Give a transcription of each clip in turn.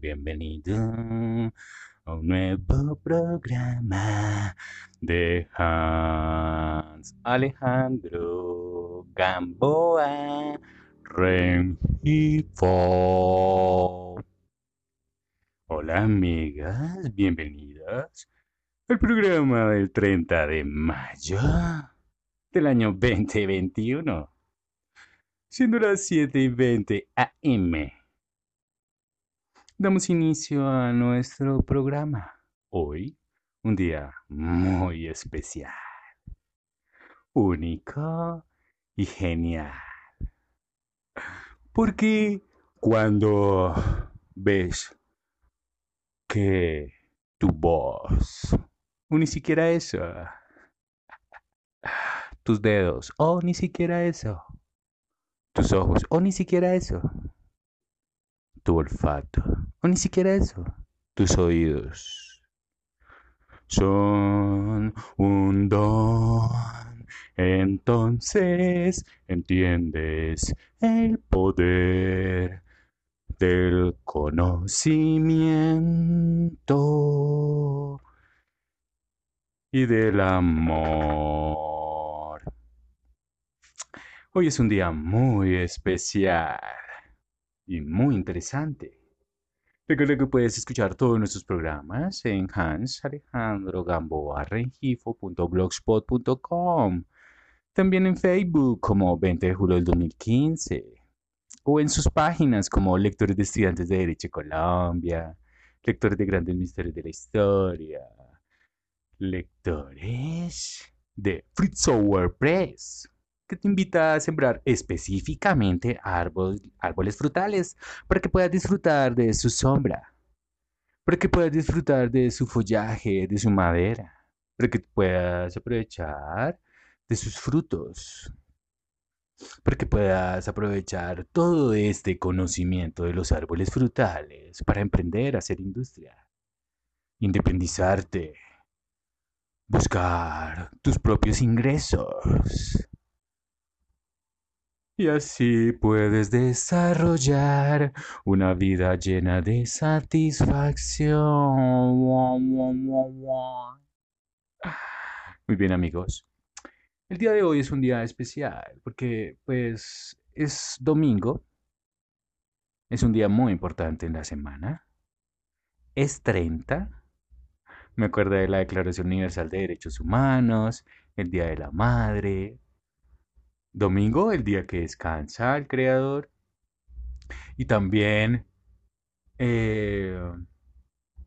Bienvenido a un nuevo programa de Hans Alejandro Gamboa. Hola amigas, bienvenidas al programa del 30 de mayo del año 2021, siendo las 7 y 20 AM. Damos inicio a nuestro programa. Hoy, un día muy especial, único y genial. Porque cuando ves que tu voz, o ni siquiera eso, tus dedos, o ni siquiera eso, tus ojos, o ni siquiera eso, tu olfato, o ni siquiera eso, tus oídos, son un don. Entonces entiendes el poder del conocimiento y del amor. Hoy es un día muy especial y muy interesante. Recuerda que puedes escuchar todos nuestros programas en hansalejandrogamboarrengifo.blogspot.com. También en Facebook como 20 de julio del 2015. O en sus páginas como Lectores de Estudiantes de Derecho Colombia, Lectores de Grandes Misterios de la Historia, Lectores de Fritz Press que te invita a sembrar específicamente árboles frutales para que puedas disfrutar de su sombra, para que puedas disfrutar de su follaje, de su madera, para que puedas aprovechar de sus frutos, para que puedas aprovechar todo este conocimiento de los árboles frutales para emprender, hacer industria, independizarte, buscar tus propios ingresos y así puedes desarrollar una vida llena de satisfacción. Muy bien amigos. El día de hoy es un día especial porque pues es domingo. Es un día muy importante en la semana. Es 30. Me acuerdo de la Declaración Universal de Derechos Humanos, el Día de la Madre, Domingo, el día que descansa el Creador. Y también eh,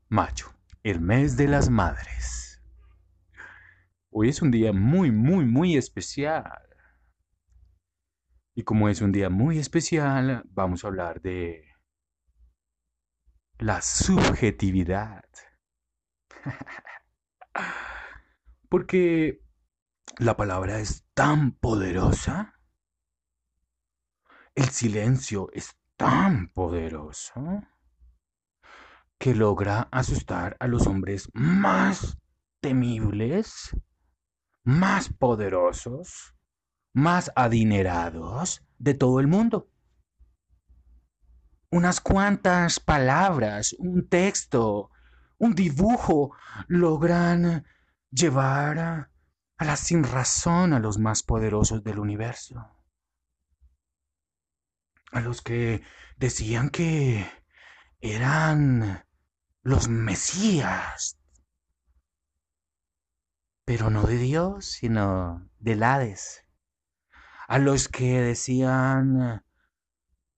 mayo, el mes de las madres. Hoy es un día muy, muy, muy especial. Y como es un día muy especial, vamos a hablar de la subjetividad. Porque la palabra es tan poderosa. El silencio es tan poderoso que logra asustar a los hombres más temibles, más poderosos, más adinerados de todo el mundo. Unas cuantas palabras, un texto, un dibujo logran llevar a la sin razón a los más poderosos del universo, a los que decían que eran los Mesías, pero no de Dios, sino del Hades, a los que decían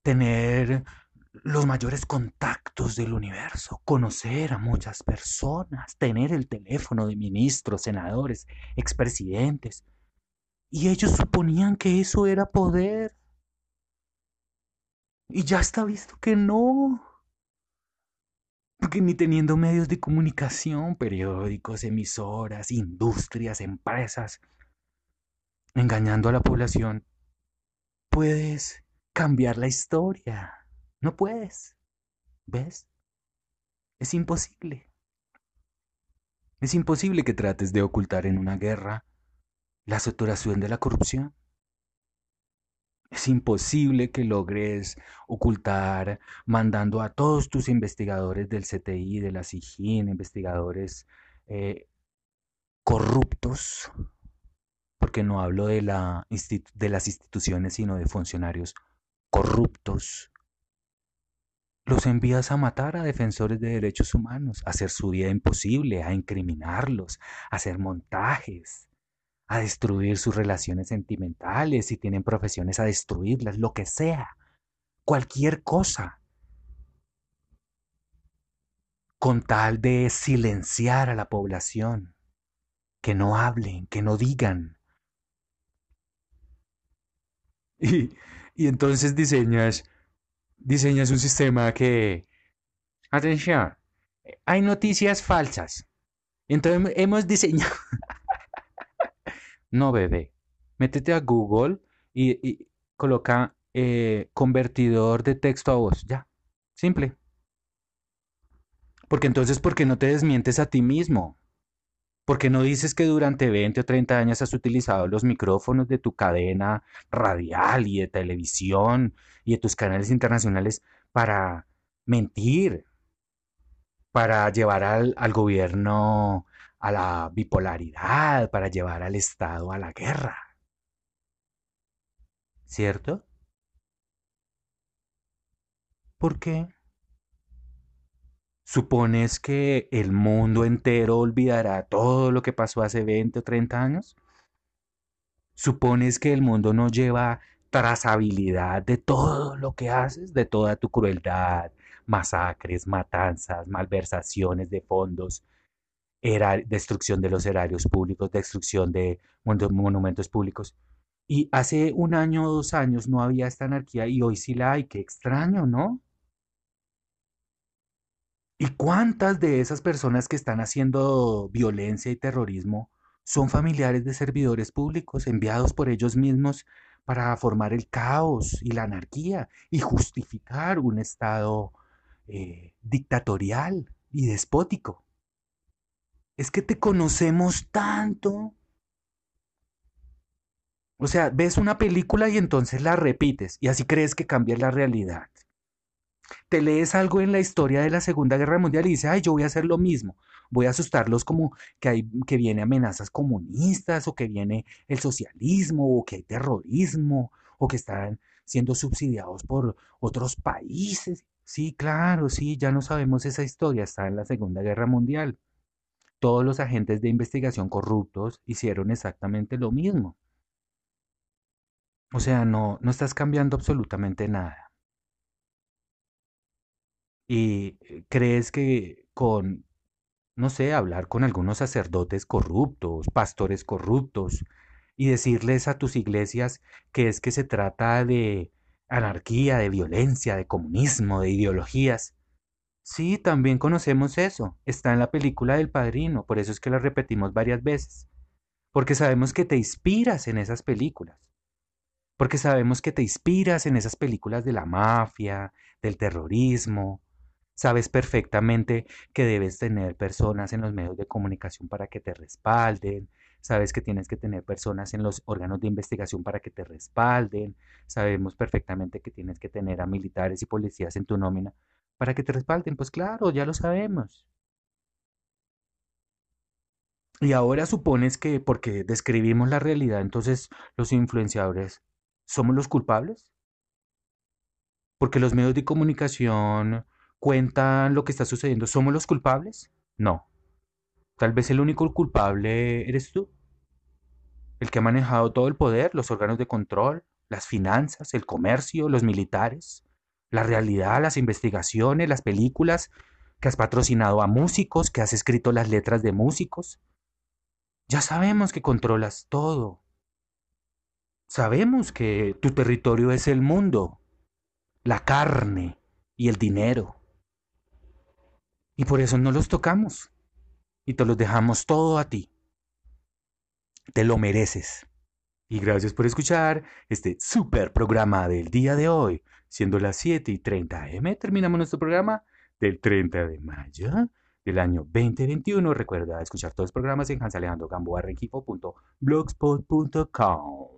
tener los mayores contactos del universo, conocer a muchas personas, tener el teléfono de ministros, senadores, expresidentes. Y ellos suponían que eso era poder. Y ya está visto que no. Porque ni teniendo medios de comunicación, periódicos, emisoras, industrias, empresas, engañando a la población, puedes cambiar la historia. No puedes. ¿Ves? Es imposible. Es imposible que trates de ocultar en una guerra la saturación de la corrupción. Es imposible que logres ocultar mandando a todos tus investigadores del CTI, de la SIGIN, investigadores eh, corruptos, porque no hablo de, la, de las instituciones, sino de funcionarios corruptos, los envías a matar a defensores de derechos humanos, a hacer su vida imposible, a incriminarlos, a hacer montajes, a destruir sus relaciones sentimentales, si tienen profesiones, a destruirlas, lo que sea, cualquier cosa, con tal de silenciar a la población, que no hablen, que no digan. Y, y entonces diseñas diseñas un sistema que... Atención, hay noticias falsas. Entonces hemos diseñado... no, bebé. Métete a Google y, coloca eh, convertidor de texto a voz. Ya. Simple. Porque entonces, ¿por qué no te desmientes a ti mismo? ¿Por qué no dices que durante 20 o 30 años has utilizado los micrófonos de tu cadena radial y de televisión y de tus canales internacionales para mentir, para llevar al, al gobierno a la bipolaridad, para llevar al Estado a la guerra? ¿Cierto? ¿Por qué? ¿Supones que el mundo entero olvidará todo lo que pasó hace 20 o 30 años? ¿Supones que el mundo no lleva trazabilidad de todo lo que haces, de toda tu crueldad, masacres, matanzas, malversaciones de fondos, destrucción de los erarios públicos, destrucción de monumentos públicos? Y hace un año o dos años no había esta anarquía y hoy sí la hay. Qué extraño, ¿no? ¿Y cuántas de esas personas que están haciendo violencia y terrorismo son familiares de servidores públicos enviados por ellos mismos para formar el caos y la anarquía y justificar un Estado eh, dictatorial y despótico? Es que te conocemos tanto. O sea, ves una película y entonces la repites y así crees que cambia la realidad te lees algo en la historia de la Segunda Guerra Mundial y dices, ay, yo voy a hacer lo mismo. Voy a asustarlos como que, hay, que viene amenazas comunistas o que viene el socialismo o que hay terrorismo o que están siendo subsidiados por otros países. Sí, claro, sí, ya no sabemos esa historia, está en la Segunda Guerra Mundial. Todos los agentes de investigación corruptos hicieron exactamente lo mismo. O sea, no, no estás cambiando absolutamente nada. ¿Y eh, crees que con, no sé, hablar con algunos sacerdotes corruptos, pastores corruptos, y decirles a tus iglesias que es que se trata de anarquía, de violencia, de comunismo, de ideologías? Sí, también conocemos eso. Está en la película del Padrino, por eso es que la repetimos varias veces. Porque sabemos que te inspiras en esas películas. Porque sabemos que te inspiras en esas películas de la mafia, del terrorismo, Sabes perfectamente que debes tener personas en los medios de comunicación para que te respalden. Sabes que tienes que tener personas en los órganos de investigación para que te respalden. Sabemos perfectamente que tienes que tener a militares y policías en tu nómina para que te respalden. Pues claro, ya lo sabemos. Y ahora supones que porque describimos la realidad, entonces los influenciadores somos los culpables. Porque los medios de comunicación cuentan lo que está sucediendo, ¿somos los culpables? No. Tal vez el único culpable eres tú. El que ha manejado todo el poder, los órganos de control, las finanzas, el comercio, los militares, la realidad, las investigaciones, las películas, que has patrocinado a músicos, que has escrito las letras de músicos. Ya sabemos que controlas todo. Sabemos que tu territorio es el mundo, la carne y el dinero. Y por eso no los tocamos. Y te los dejamos todo a ti. Te lo mereces. Y gracias por escuchar este super programa del día de hoy. Siendo las 7 y 30 M, terminamos nuestro programa del 30 de mayo del año 2021. Recuerda escuchar todos los programas en hansalejandrogamboarrenquipo.blogspot.com.